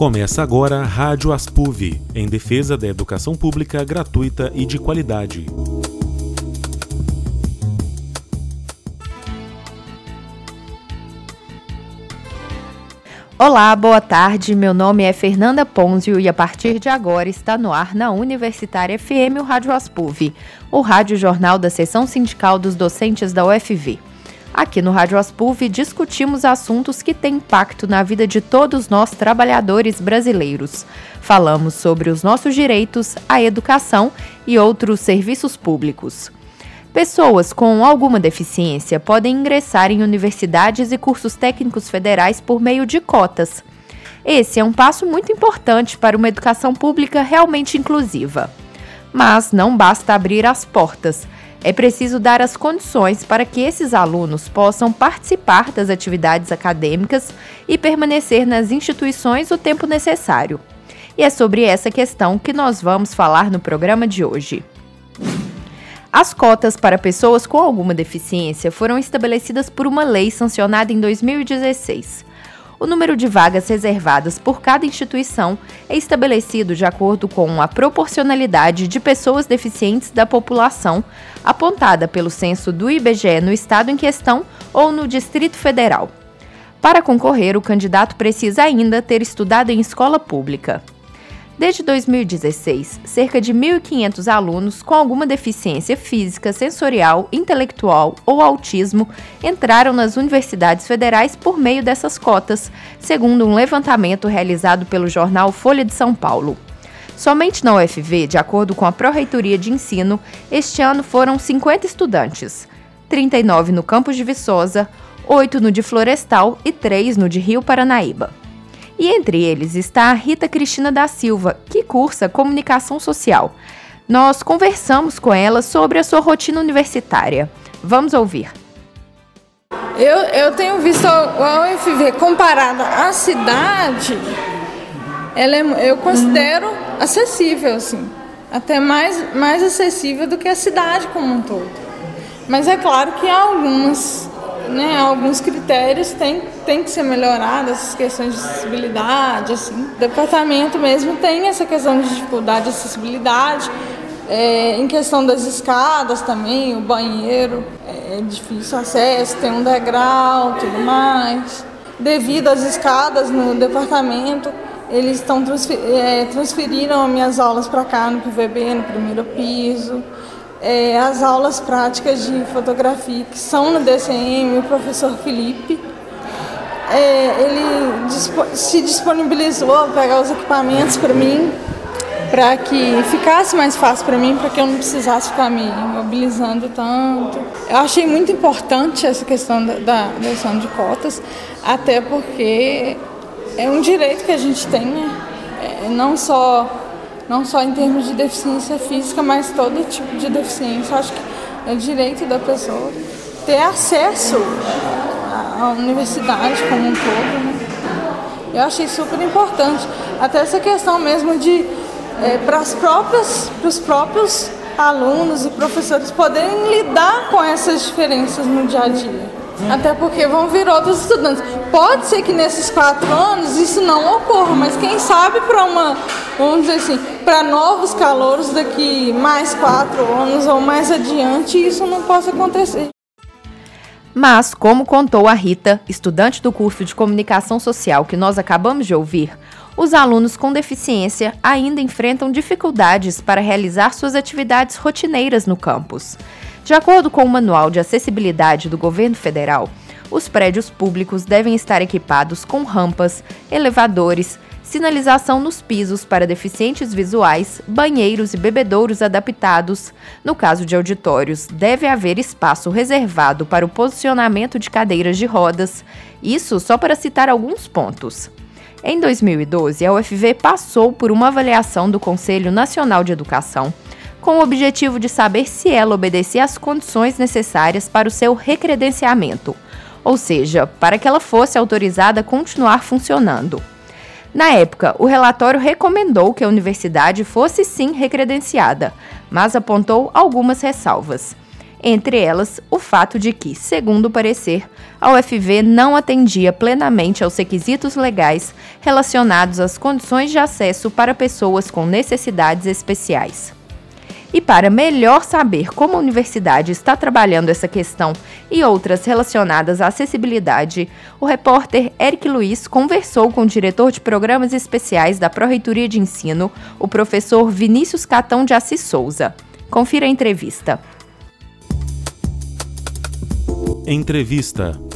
Começa agora a Rádio Aspuv, em defesa da educação pública gratuita e de qualidade. Olá, boa tarde. Meu nome é Fernanda Ponzio e a partir de agora está no ar na Universitária FM o Rádio Aspuv, o rádio jornal da seção sindical dos docentes da UFV. Aqui no Rádio Aspuv discutimos assuntos que têm impacto na vida de todos nós trabalhadores brasileiros. Falamos sobre os nossos direitos, a educação e outros serviços públicos. Pessoas com alguma deficiência podem ingressar em universidades e cursos técnicos federais por meio de cotas. Esse é um passo muito importante para uma educação pública realmente inclusiva. Mas não basta abrir as portas é preciso dar as condições para que esses alunos possam participar das atividades acadêmicas e permanecer nas instituições o tempo necessário. E é sobre essa questão que nós vamos falar no programa de hoje. As cotas para pessoas com alguma deficiência foram estabelecidas por uma lei sancionada em 2016 o número de vagas reservadas por cada instituição é estabelecido de acordo com a proporcionalidade de pessoas deficientes da população, apontada pelo censo do IBGE no estado em questão ou no Distrito Federal. Para concorrer, o candidato precisa ainda ter estudado em escola pública. Desde 2016, cerca de 1.500 alunos com alguma deficiência física, sensorial, intelectual ou autismo entraram nas universidades federais por meio dessas cotas, segundo um levantamento realizado pelo jornal Folha de São Paulo. Somente na UFV, de acordo com a Pró-Reitoria de Ensino, este ano foram 50 estudantes, 39 no campus de Viçosa, 8 no de Florestal e 3 no de Rio Paranaíba. E entre eles está a Rita Cristina da Silva, que cursa comunicação social. Nós conversamos com ela sobre a sua rotina universitária. Vamos ouvir. Eu, eu tenho visto a UFV comparada à cidade, ela é, eu considero acessível, assim. Até mais, mais acessível do que a cidade como um todo. Mas é claro que há algumas né, alguns critérios têm, têm que ser melhorados, essas questões de acessibilidade, assim. O departamento mesmo tem essa questão de dificuldade de acessibilidade, é, em questão das escadas também, o banheiro é difícil acesso, tem um degrau, tudo mais. Devido às escadas no departamento, eles estão transfer, é, transferiram minhas aulas para cá no PVB, no primeiro piso é, as aulas práticas de fotografia que são no DCM, o professor Felipe, é, ele se disponibilizou a pegar os equipamentos para mim, para que ficasse mais fácil para mim, para que eu não precisasse ficar me mobilizando tanto. Eu achei muito importante essa questão da, eleição de cotas, até porque é um direito que a gente tem, né? É, não só não só em termos de deficiência física, mas todo tipo de deficiência. Acho que é direito da pessoa ter acesso à universidade como um todo. Né? Eu achei super importante. Até essa questão mesmo de é, para as próprias, para os próprios alunos e professores poderem lidar com essas diferenças no dia a dia. Até porque vão vir outros estudantes. Pode ser que nesses quatro anos isso não ocorra, mas quem sabe para uma, vamos dizer assim, para novos calouros daqui mais quatro anos ou mais adiante, isso não possa acontecer. Mas, como contou a Rita, estudante do curso de comunicação social que nós acabamos de ouvir, os alunos com deficiência ainda enfrentam dificuldades para realizar suas atividades rotineiras no campus. De acordo com o Manual de Acessibilidade do Governo Federal, os prédios públicos devem estar equipados com rampas, elevadores, sinalização nos pisos para deficientes visuais, banheiros e bebedouros adaptados. No caso de auditórios, deve haver espaço reservado para o posicionamento de cadeiras de rodas. Isso só para citar alguns pontos. Em 2012, a UFV passou por uma avaliação do Conselho Nacional de Educação com o objetivo de saber se ela obedecia às condições necessárias para o seu recredenciamento, ou seja, para que ela fosse autorizada a continuar funcionando. Na época, o relatório recomendou que a universidade fosse sim recredenciada, mas apontou algumas ressalvas. entre elas o fato de que, segundo o parecer, a UFV não atendia plenamente aos requisitos legais relacionados às condições de acesso para pessoas com necessidades especiais. E para melhor saber como a universidade está trabalhando essa questão e outras relacionadas à acessibilidade, o repórter Eric Luiz conversou com o diretor de programas especiais da Pró-Reitoria de Ensino, o professor Vinícius Catão de Assis Souza. Confira a entrevista. Entrevista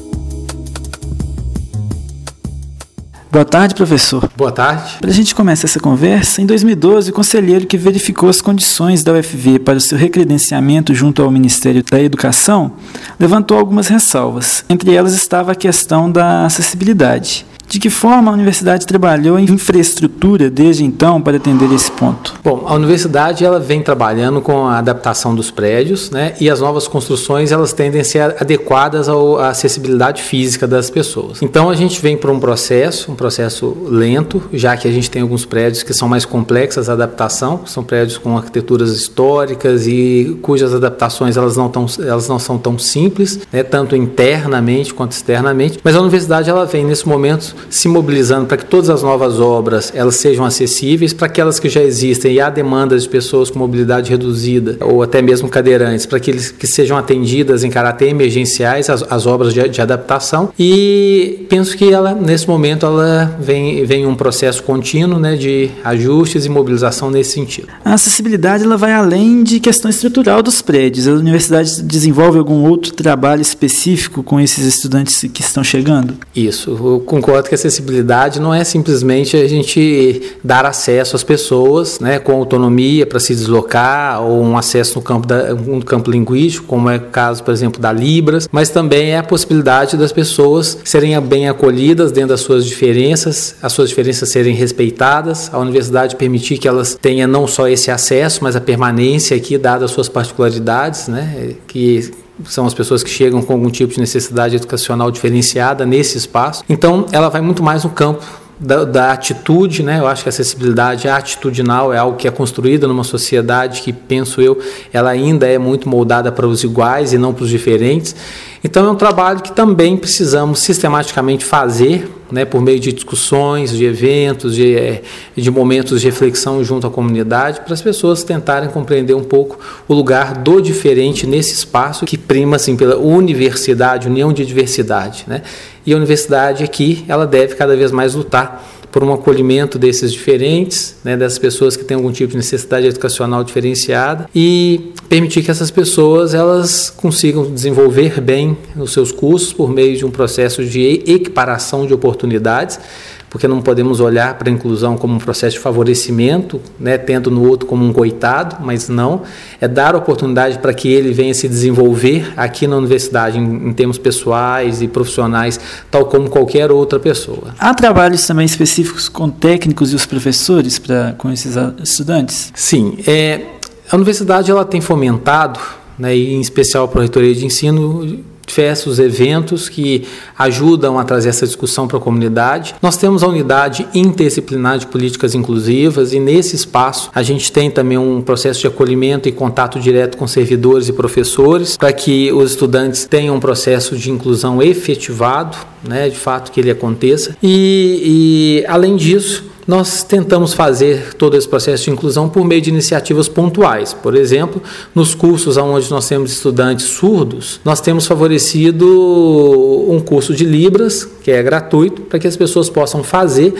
Boa tarde, professor. Boa tarde. Para a gente começar essa conversa, em 2012, o conselheiro que verificou as condições da UFV para o seu recredenciamento junto ao Ministério da Educação levantou algumas ressalvas. Entre elas estava a questão da acessibilidade. De que forma a universidade trabalhou em infraestrutura desde então para atender esse ponto? Bom, a universidade ela vem trabalhando com a adaptação dos prédios, né? E as novas construções elas tendem a ser adequadas à acessibilidade física das pessoas. Então a gente vem para um processo, um processo lento, já que a gente tem alguns prédios que são mais complexas a adaptação, são prédios com arquiteturas históricas e cujas adaptações elas não, tão, elas não são tão simples, né? tanto internamente quanto externamente. Mas a universidade ela vem nesse momento se mobilizando para que todas as novas obras elas sejam acessíveis, para aquelas que já existem e há demandas de pessoas com mobilidade reduzida ou até mesmo cadeirantes, para que eles que sejam atendidas em caráter emergenciais as, as obras de, de, adaptação. E penso que ela nesse momento ela vem vem um processo contínuo, né, de ajustes e mobilização nesse sentido. A acessibilidade ela vai além de questão estrutural dos prédios. A universidade desenvolve algum outro trabalho específico com esses estudantes que estão chegando? Isso, eu concordo que a acessibilidade não é simplesmente a gente dar acesso às pessoas né, com autonomia para se deslocar ou um acesso no campo, da, no campo linguístico, como é o caso, por exemplo, da Libras, mas também é a possibilidade das pessoas serem bem acolhidas dentro das suas diferenças, as suas diferenças serem respeitadas, a universidade permitir que elas tenham não só esse acesso, mas a permanência aqui, dadas as suas particularidades, né, que são as pessoas que chegam com algum tipo de necessidade educacional diferenciada nesse espaço. Então, ela vai muito mais no campo da, da, atitude, né? Eu acho que a acessibilidade atitudinal é algo que é construída numa sociedade que, penso eu, ela ainda é muito moldada para os iguais e não para os diferentes. Então é um trabalho que também precisamos sistematicamente fazer, né, por meio de discussões, de eventos, de, eh, de momentos de reflexão junto à comunidade, para as pessoas tentarem compreender um pouco o lugar do diferente nesse espaço que prima assim pela universidade, união de diversidade, né? E a universidade aqui, ela deve cada vez mais lutar por um acolhimento desses diferentes, né, dessas pessoas que têm algum tipo de necessidade educacional diferenciada e permitir que essas pessoas elas consigam desenvolver bem os seus cursos por meio de um processo de equiparação de oportunidades porque não podemos olhar para a inclusão como um processo de favorecimento, né, tendo no outro como um coitado, mas não, é dar oportunidade para que ele venha se desenvolver aqui na universidade em, em termos pessoais e profissionais, tal como qualquer outra pessoa. Há trabalhos também específicos com técnicos e os professores para com esses estudantes? Sim, é, a universidade ela tem fomentado, né, e em especial a Reitoria de Ensino, diversos eventos que ajudam a trazer essa discussão para a comunidade. Nós temos a unidade interdisciplinar de políticas inclusivas e nesse espaço a gente tem também um processo de acolhimento e contato direto com servidores e professores para que os estudantes tenham um processo de inclusão efetivado, né, de fato que ele aconteça. E, e além disso, nós tentamos fazer todo esse processo de inclusão por meio de iniciativas pontuais. Por exemplo, nos cursos onde nós temos estudantes surdos, nós temos favorecido um curso de Libras, que é gratuito, para que as pessoas possam fazer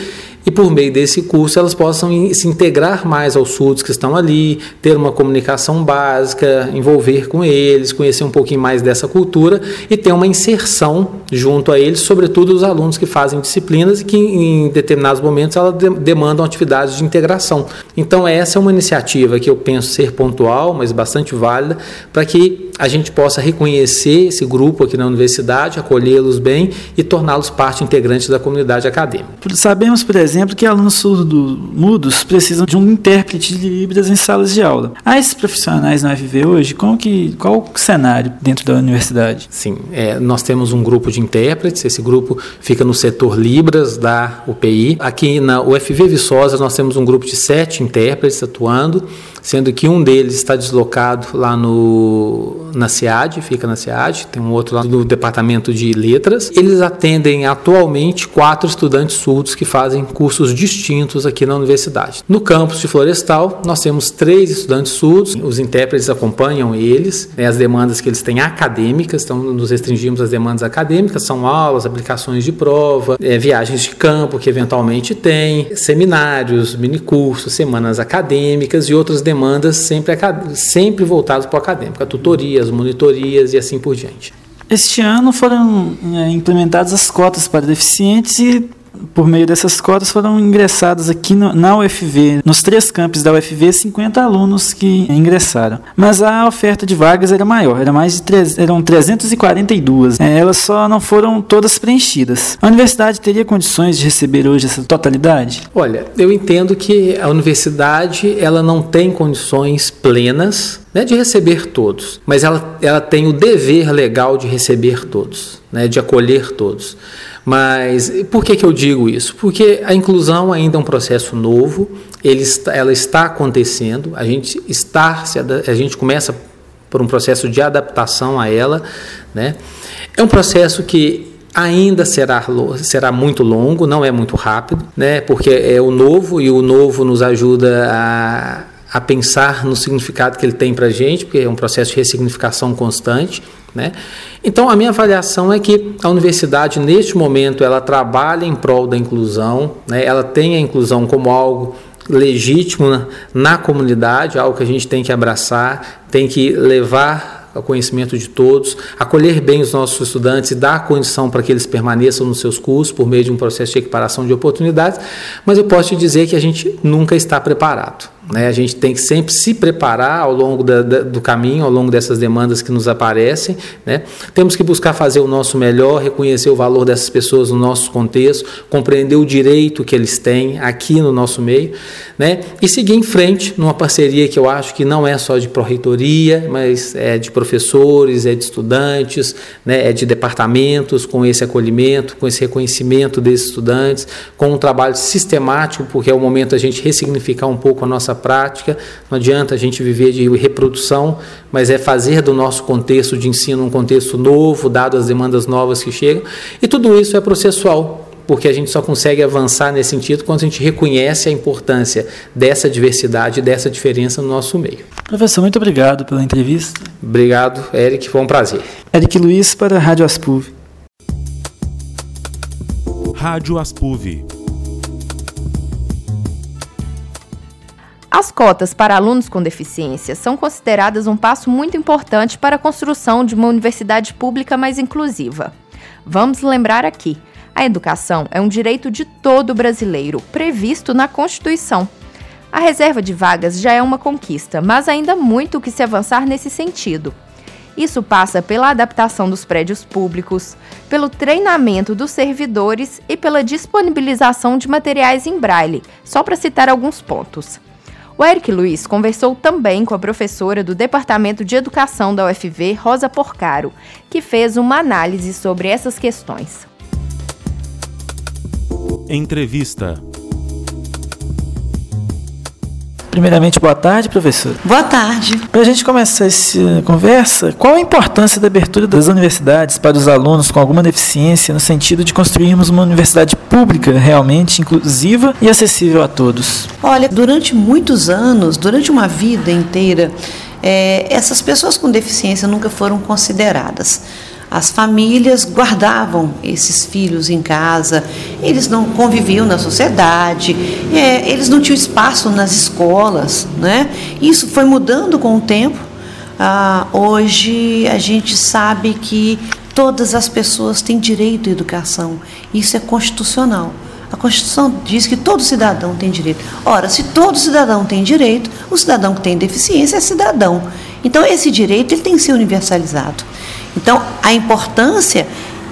e por meio desse curso elas possam se integrar mais aos surdos que estão ali, ter uma comunicação básica, envolver com eles, conhecer um pouquinho mais dessa cultura e ter uma inserção junto a eles, sobretudo os alunos que fazem disciplinas e que em determinados momentos elas demandam atividades de integração. Então essa é uma iniciativa que eu penso ser pontual, mas bastante válida, para que a gente possa reconhecer esse grupo aqui na universidade, acolhê-los bem e torná-los parte integrante da comunidade acadêmica. Sabemos, por exemplo, exemplo, que alunos surdos-mudos precisam de um intérprete de Libras em salas de aula. Há esses profissionais na UFV hoje? Como que, qual o cenário dentro da universidade? Sim, é, nós temos um grupo de intérpretes, esse grupo fica no setor Libras da UPI. Aqui na UFV Viçosa nós temos um grupo de sete intérpretes atuando, sendo que um deles está deslocado lá no, na SEAD, fica na SEAD, tem um outro lá no departamento de letras. Eles atendem atualmente quatro estudantes surdos que fazem cursos distintos aqui na universidade. No campus de Florestal, nós temos três estudantes surdos, os intérpretes acompanham eles, né, as demandas que eles têm acadêmicas, então nos restringimos às demandas acadêmicas, são aulas, aplicações de prova, é, viagens de campo que eventualmente tem, seminários, minicursos, semanas acadêmicas e outras demandas sempre, sempre voltadas para o acadêmico, tutorias, monitorias e assim por diante. Este ano foram é, implementadas as cotas para deficientes e por meio dessas cotas foram ingressados aqui no, na UFV, nos três campos da UFV, 50 alunos que ingressaram. Mas a oferta de vagas era maior, era mais de 3, eram 342. É, elas só não foram todas preenchidas. A universidade teria condições de receber hoje essa totalidade? Olha, eu entendo que a universidade ela não tem condições plenas né, de receber todos, mas ela, ela tem o dever legal de receber todos, né, de acolher todos. Mas por que, que eu digo isso? Porque a inclusão ainda é um processo novo, ele ela está acontecendo, a gente está, a gente começa por um processo de adaptação a ela, né? É um processo que ainda será, será muito longo, não é muito rápido, né? Porque é o novo e o novo nos ajuda a, a pensar no significado que ele tem para a gente, porque é um processo de ressignificação constante. Né? Então, a minha avaliação é que a universidade, neste momento, ela trabalha em prol da inclusão, né? ela tem a inclusão como algo legítimo na, na comunidade, algo que a gente tem que abraçar, tem que levar ao conhecimento de todos, acolher bem os nossos estudantes e dar condição para que eles permaneçam nos seus cursos por meio de um processo de equiparação de oportunidades, mas eu posso te dizer que a gente nunca está preparado. Né? A gente tem que sempre se preparar ao longo da, da, do caminho, ao longo dessas demandas que nos aparecem. Né? Temos que buscar fazer o nosso melhor, reconhecer o valor dessas pessoas no nosso contexto, compreender o direito que eles têm aqui no nosso meio né? e seguir em frente numa parceria que eu acho que não é só de pró-reitoria, mas é de professores, é de estudantes, né? é de departamentos, com esse acolhimento, com esse reconhecimento desses estudantes, com um trabalho sistemático, porque é o momento a gente ressignificar um pouco a nossa prática. Não adianta a gente viver de reprodução, mas é fazer do nosso contexto de ensino um contexto novo, dado as demandas novas que chegam. E tudo isso é processual, porque a gente só consegue avançar nesse sentido quando a gente reconhece a importância dessa diversidade, dessa diferença no nosso meio. Professor, muito obrigado pela entrevista. Obrigado, Eric, foi um prazer. Eric Luiz para a Rádio Aspuv. Rádio Aspuv As cotas para alunos com deficiência são consideradas um passo muito importante para a construção de uma universidade pública mais inclusiva. Vamos lembrar aqui: a educação é um direito de todo brasileiro, previsto na Constituição. A reserva de vagas já é uma conquista, mas ainda muito o que se avançar nesse sentido. Isso passa pela adaptação dos prédios públicos, pelo treinamento dos servidores e pela disponibilização de materiais em braille, só para citar alguns pontos. O Eric Luiz conversou também com a professora do Departamento de Educação da UFV, Rosa Porcaro, que fez uma análise sobre essas questões. Entrevista Primeiramente, boa tarde, professor. Boa tarde. Para a gente começar essa conversa, qual a importância da abertura das universidades para os alunos com alguma deficiência no sentido de construirmos uma universidade pública realmente inclusiva e acessível a todos? Olha, durante muitos anos, durante uma vida inteira, é, essas pessoas com deficiência nunca foram consideradas. As famílias guardavam esses filhos em casa, eles não conviviam na sociedade, é, eles não tinham espaço nas escolas. Né? Isso foi mudando com o tempo. Ah, hoje a gente sabe que todas as pessoas têm direito à educação, isso é constitucional. A Constituição diz que todo cidadão tem direito. Ora, se todo cidadão tem direito, o cidadão que tem deficiência é cidadão. Então, esse direito ele tem que ser universalizado. Então, a importância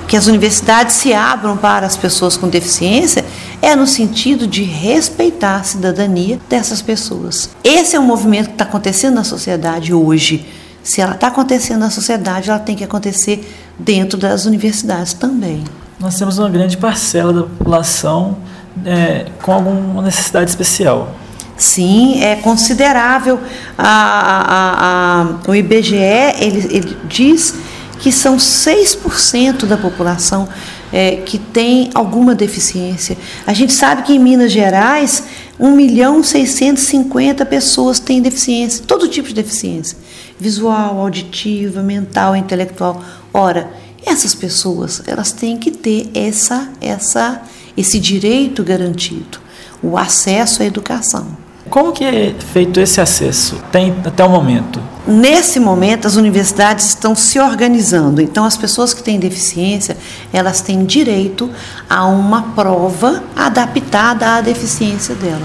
que as universidades se abram para as pessoas com deficiência é no sentido de respeitar a cidadania dessas pessoas. Esse é um movimento que está acontecendo na sociedade hoje. Se ela está acontecendo na sociedade, ela tem que acontecer dentro das universidades também. Nós temos uma grande parcela da população é, com alguma necessidade especial. Sim, é considerável. A, a, a, o IBGE ele, ele diz que são 6% da população é, que tem alguma deficiência. A gente sabe que em Minas Gerais, 1 milhão 650 pessoas têm deficiência, todo tipo de deficiência, visual, auditiva, mental, intelectual. Ora, essas pessoas, elas têm que ter essa, essa, esse direito garantido, o acesso à educação. Como que é feito esse acesso? Tem até o momento? Nesse momento, as universidades estão se organizando. Então, as pessoas que têm deficiência, elas têm direito a uma prova adaptada à deficiência dela.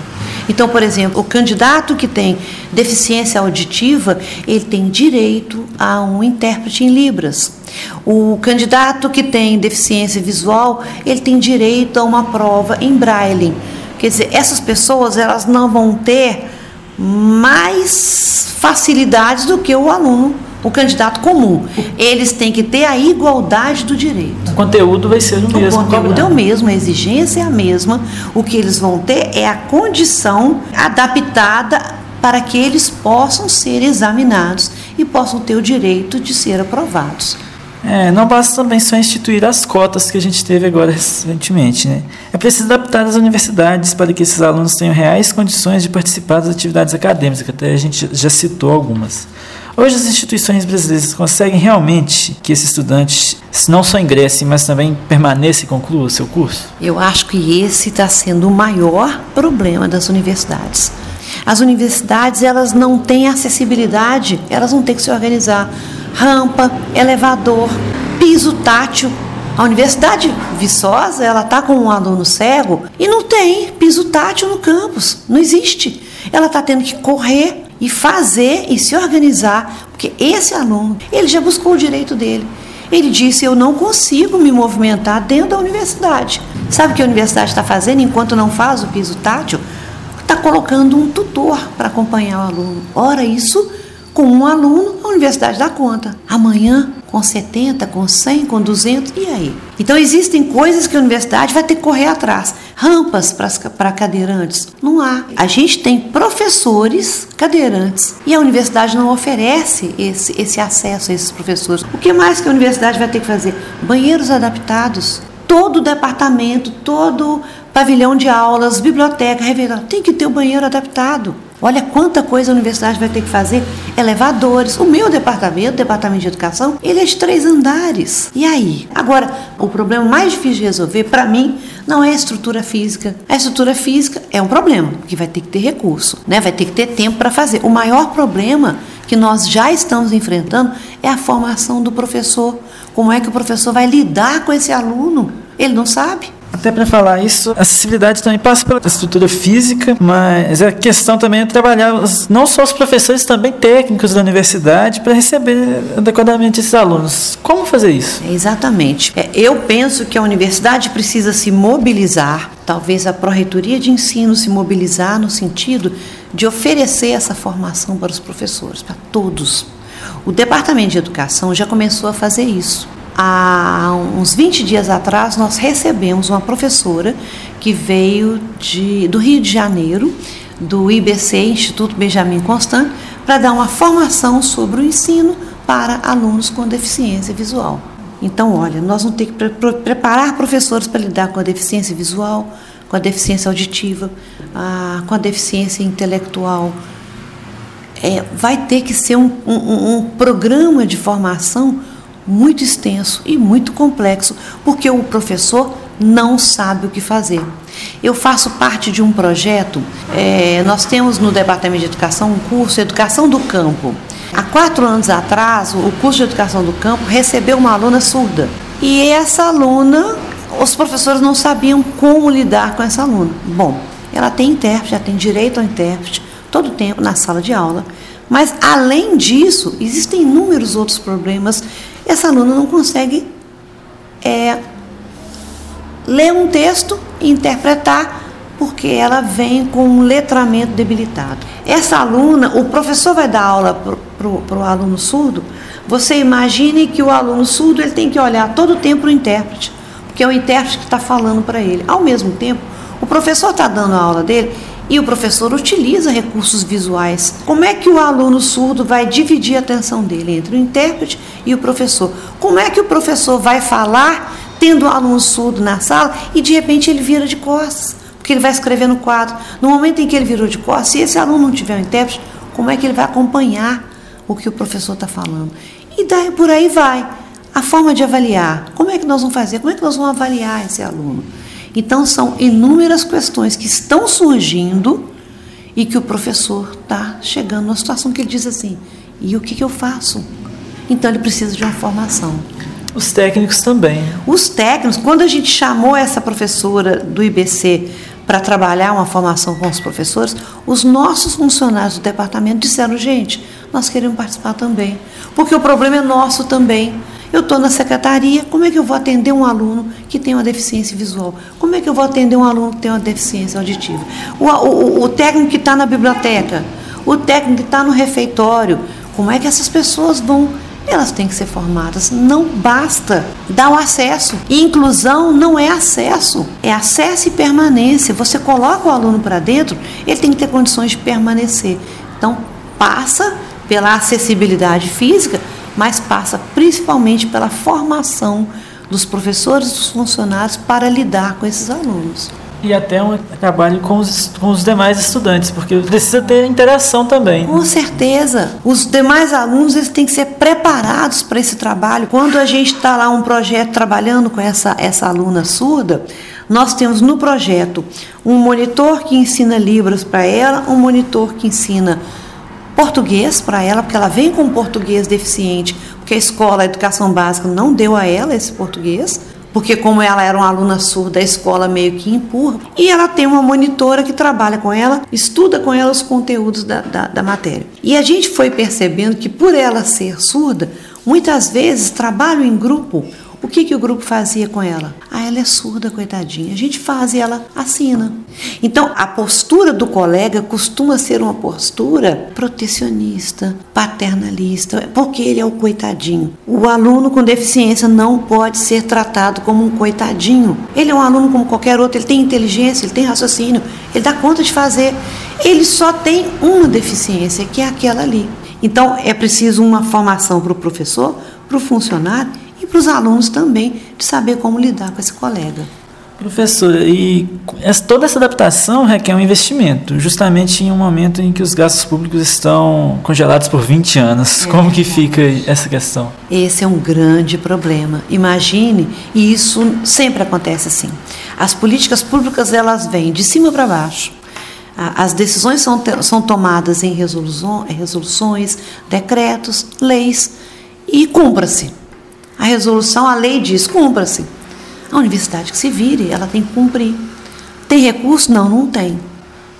Então, por exemplo, o candidato que tem deficiência auditiva, ele tem direito a um intérprete em libras. O candidato que tem deficiência visual, ele tem direito a uma prova em braille. Quer dizer, essas pessoas elas não vão ter mais facilidades do que o aluno, o candidato comum. Eles têm que ter a igualdade do direito. O conteúdo vai ser o mesmo. O conteúdo é o mesmo, a exigência é a mesma. O que eles vão ter é a condição adaptada para que eles possam ser examinados e possam ter o direito de ser aprovados. É, não basta também só instituir as cotas que a gente teve agora recentemente. Né? É preciso adaptar as universidades para que esses alunos tenham reais condições de participar das atividades acadêmicas, que até a gente já citou algumas. Hoje as instituições brasileiras conseguem realmente que esse estudante não só ingresse, mas também permaneça e conclua o seu curso? Eu acho que esse está sendo o maior problema das universidades. As universidades elas não têm acessibilidade, elas vão ter que se organizar rampa, elevador, piso tátil. A Universidade Viçosa, ela está com um aluno cego e não tem piso tátil no campus, não existe. Ela está tendo que correr e fazer e se organizar, porque esse aluno, ele já buscou o direito dele. Ele disse: Eu não consigo me movimentar dentro da universidade. Sabe o que a universidade está fazendo enquanto não faz o piso tátil? Está colocando um tutor para acompanhar o aluno. Ora, isso com um aluno, a universidade dá conta. Amanhã, com 70, com 100, com 200, e aí? Então, existem coisas que a universidade vai ter que correr atrás. Rampas para cadeirantes? Não há. A gente tem professores cadeirantes e a universidade não oferece esse, esse acesso a esses professores. O que mais que a universidade vai ter que fazer? Banheiros adaptados. Todo departamento, todo pavilhão de aulas, biblioteca, revelador, tem que ter o banheiro adaptado. Olha quanta coisa a universidade vai ter que fazer. Elevadores. O meu departamento, o departamento de educação, ele é de três andares. E aí? Agora, o problema mais difícil de resolver, para mim, não é a estrutura física. A estrutura física é um problema, que vai ter que ter recurso, né? vai ter que ter tempo para fazer. O maior problema que nós já estamos enfrentando é a formação do professor. Como é que o professor vai lidar com esse aluno? Ele não sabe. Até para falar isso, a acessibilidade também passa pela estrutura física, mas a questão também é trabalhar não só os professores, também técnicos da universidade para receber adequadamente esses alunos. Como fazer isso? É, exatamente. É, eu penso que a universidade precisa se mobilizar, talvez a Pró-Reitoria de Ensino se mobilizar no sentido de oferecer essa formação para os professores, para todos. O Departamento de Educação já começou a fazer isso há uns 20 dias atrás, nós recebemos uma professora que veio de, do Rio de Janeiro, do IBC, Instituto Benjamin Constant, para dar uma formação sobre o ensino para alunos com deficiência visual. Então, olha, nós vamos ter que pre preparar professores para lidar com a deficiência visual, com a deficiência auditiva, a, com a deficiência intelectual. É, vai ter que ser um, um, um programa de formação muito extenso e muito complexo, porque o professor não sabe o que fazer. Eu faço parte de um projeto, é, nós temos no Departamento de Educação um curso Educação do Campo. Há quatro anos atrás, o curso de Educação do Campo recebeu uma aluna surda. E essa aluna, os professores não sabiam como lidar com essa aluna. Bom, ela tem intérprete, ela tem direito ao intérprete todo o tempo na sala de aula. Mas, além disso, existem inúmeros outros problemas essa aluna não consegue é, ler um texto e interpretar porque ela vem com um letramento debilitado. Essa aluna, o professor vai dar aula para o aluno surdo, você imagine que o aluno surdo ele tem que olhar todo o tempo para o intérprete, porque é o intérprete que está falando para ele. Ao mesmo tempo, o professor está dando a aula dele e o professor utiliza recursos visuais. Como é que o aluno surdo vai dividir a atenção dele entre o intérprete e o professor? Como é que o professor vai falar tendo o aluno surdo na sala e de repente ele vira de costas? Porque ele vai escrever no quadro. No momento em que ele virou de costas, se esse aluno não tiver um intérprete, como é que ele vai acompanhar o que o professor está falando? E daí por aí vai. A forma de avaliar. Como é que nós vamos fazer? Como é que nós vamos avaliar esse aluno? Então, são inúmeras questões que estão surgindo e que o professor está chegando numa situação que ele diz assim: e o que, que eu faço? Então, ele precisa de uma formação. Os técnicos também. Os técnicos, quando a gente chamou essa professora do IBC para trabalhar uma formação com os professores, os nossos funcionários do departamento disseram: gente, nós queremos participar também, porque o problema é nosso também. Eu estou na secretaria, como é que eu vou atender um aluno que tem uma deficiência visual? Como é que eu vou atender um aluno que tem uma deficiência auditiva? O, o, o técnico que está na biblioteca, o técnico que está no refeitório, como é que essas pessoas vão elas têm que ser formadas. Não basta dar o acesso. Inclusão não é acesso, é acesso e permanência. Você coloca o aluno para dentro, ele tem que ter condições de permanecer. Então, passa pela acessibilidade física, mas passa principalmente pela formação dos professores e dos funcionários para lidar com esses alunos. E até um trabalho com os, com os demais estudantes, porque precisa ter interação também. Com certeza. Os demais alunos eles têm que ser preparados para esse trabalho. Quando a gente está lá um projeto trabalhando com essa, essa aluna surda, nós temos no projeto um monitor que ensina Libras para ela, um monitor que ensina português para ela, porque ela vem com português deficiente, porque a escola, a educação básica não deu a ela esse português, porque como ela era uma aluna surda, a escola meio que empurra. E ela tem uma monitora que trabalha com ela, estuda com ela os conteúdos da, da, da matéria. E a gente foi percebendo que por ela ser surda, muitas vezes trabalho em grupo o que, que o grupo fazia com ela? Ah, ela é surda, coitadinha. A gente faz e ela assina. Então, a postura do colega costuma ser uma postura protecionista, paternalista, porque ele é o coitadinho. O aluno com deficiência não pode ser tratado como um coitadinho. Ele é um aluno como qualquer outro, ele tem inteligência, ele tem raciocínio, ele dá conta de fazer. Ele só tem uma deficiência, que é aquela ali. Então, é preciso uma formação para o professor, para o funcionário para os alunos também de saber como lidar com esse colega. Professora, e toda essa adaptação requer um investimento, justamente em um momento em que os gastos públicos estão congelados por 20 anos. É. Como que fica essa questão? Esse é um grande problema. Imagine, e isso sempre acontece assim. As políticas públicas elas vêm de cima para baixo. As decisões são, são tomadas em resoluções, decretos, leis e cumpra-se. A resolução, a lei diz, cumpra-se. A universidade que se vire, ela tem que cumprir. Tem recurso? Não, não tem.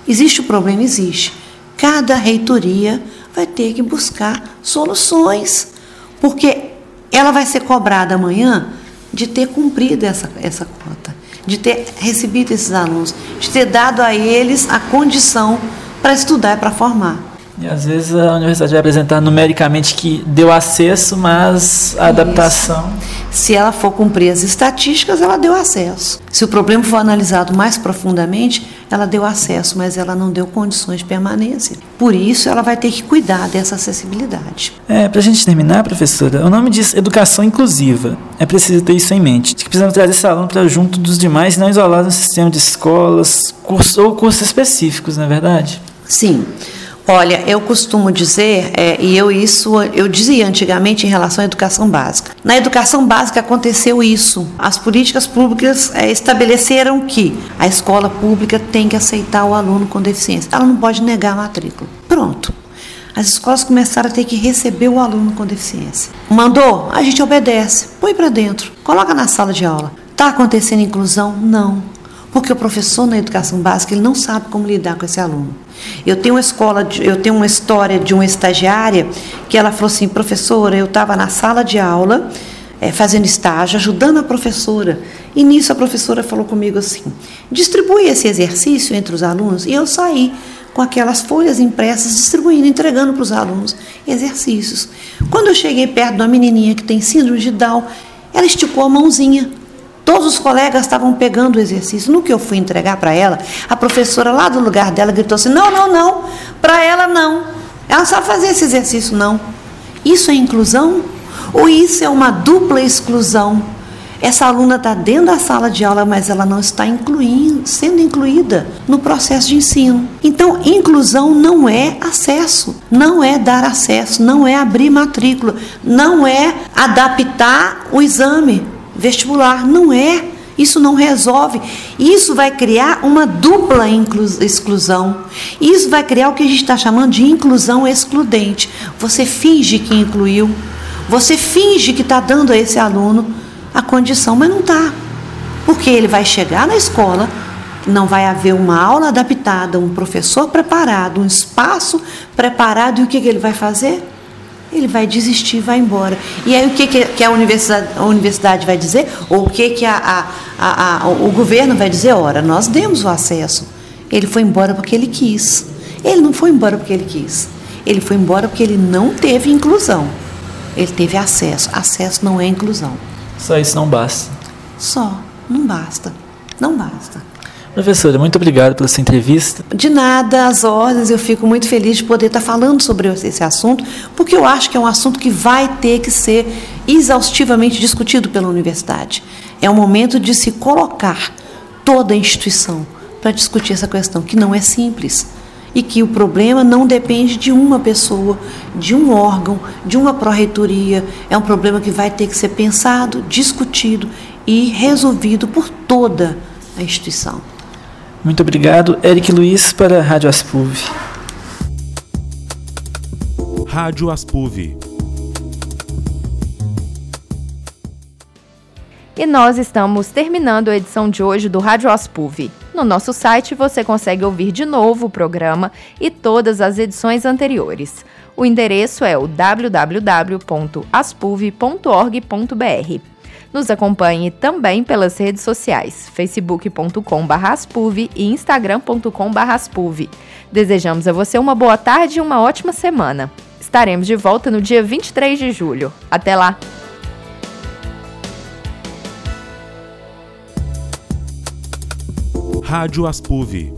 Existe o problema? Existe. Cada reitoria vai ter que buscar soluções, porque ela vai ser cobrada amanhã de ter cumprido essa, essa cota, de ter recebido esses alunos, de ter dado a eles a condição para estudar e para formar. E às vezes a universidade vai apresentar numericamente que deu acesso, mas a adaptação. Se ela for cumprir as estatísticas, ela deu acesso. Se o problema for analisado mais profundamente, ela deu acesso, mas ela não deu condições de permanência. Por isso, ela vai ter que cuidar dessa acessibilidade. É, para a gente terminar, professora, o nome diz educação inclusiva. É preciso ter isso em mente. Que precisamos trazer esse aluno para junto dos demais, não isolado no sistema de escolas cursos, ou cursos específicos, não é verdade? Sim. Olha, eu costumo dizer, é, e eu isso eu dizia antigamente em relação à educação básica. Na educação básica aconteceu isso. As políticas públicas é, estabeleceram que a escola pública tem que aceitar o aluno com deficiência. Ela não pode negar a matrícula. Pronto. As escolas começaram a ter que receber o aluno com deficiência. Mandou? A gente obedece. Põe para dentro. Coloca na sala de aula. Está acontecendo inclusão? Não. Porque o professor na educação básica ele não sabe como lidar com esse aluno. Eu tenho uma escola, eu tenho uma história de uma estagiária que ela falou assim, professora, eu estava na sala de aula, é, fazendo estágio, ajudando a professora. E nisso a professora falou comigo assim: distribui esse exercício entre os alunos. E eu saí com aquelas folhas impressas, distribuindo, entregando para os alunos exercícios. Quando eu cheguei perto de uma menininha que tem síndrome de Down, ela esticou a mãozinha. Todos os colegas estavam pegando o exercício. No que eu fui entregar para ela, a professora lá do lugar dela gritou assim: não, não, não, para ela não. Ela sabe fazer esse exercício, não. Isso é inclusão? Ou isso é uma dupla exclusão? Essa aluna está dentro da sala de aula, mas ela não está incluindo, sendo incluída no processo de ensino. Então, inclusão não é acesso, não é dar acesso, não é abrir matrícula, não é adaptar o exame vestibular, não é. Isso não resolve. Isso vai criar uma dupla exclusão. Isso vai criar o que a gente está chamando de inclusão excludente. Você finge que incluiu, você finge que está dando a esse aluno a condição, mas não está. Porque ele vai chegar na escola, não vai haver uma aula adaptada, um professor preparado, um espaço preparado, e o que, que ele vai fazer? Ele vai desistir, vai embora. E aí o que, que a, universidade, a universidade vai dizer? Ou o que, que a, a, a, o governo vai dizer? Ora, nós demos o acesso. Ele foi embora porque ele quis. Ele não foi embora porque ele quis. Ele foi embora porque ele não teve inclusão. Ele teve acesso. Acesso não é inclusão. Só isso não basta. Só, não basta. Não basta. Professora, muito obrigado pela sua entrevista. De nada, às ordens, eu fico muito feliz de poder estar falando sobre esse assunto, porque eu acho que é um assunto que vai ter que ser exaustivamente discutido pela universidade. É o momento de se colocar toda a instituição para discutir essa questão, que não é simples e que o problema não depende de uma pessoa, de um órgão, de uma pró-reitoria. É um problema que vai ter que ser pensado, discutido e resolvido por toda a instituição. Muito obrigado, Eric Luiz, para a Rádio Aspuv. Rádio Aspuv. E nós estamos terminando a edição de hoje do Rádio Aspuv. No nosso site você consegue ouvir de novo o programa e todas as edições anteriores. O endereço é o www.aspuv.org.br. Nos acompanhe também pelas redes sociais, facebook.com.br e instagram.com.br. Desejamos a você uma boa tarde e uma ótima semana. Estaremos de volta no dia 23 de julho. Até lá! Rádio Aspuv.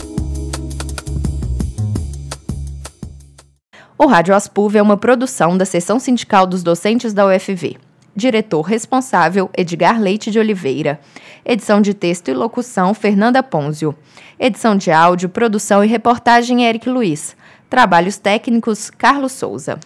O Rádio Aspuv é uma produção da Seção Sindical dos Docentes da UFV. Diretor responsável, Edgar Leite de Oliveira. Edição de texto e locução, Fernanda Ponzio. Edição de áudio, produção e reportagem, Eric Luiz. Trabalhos técnicos, Carlos Souza.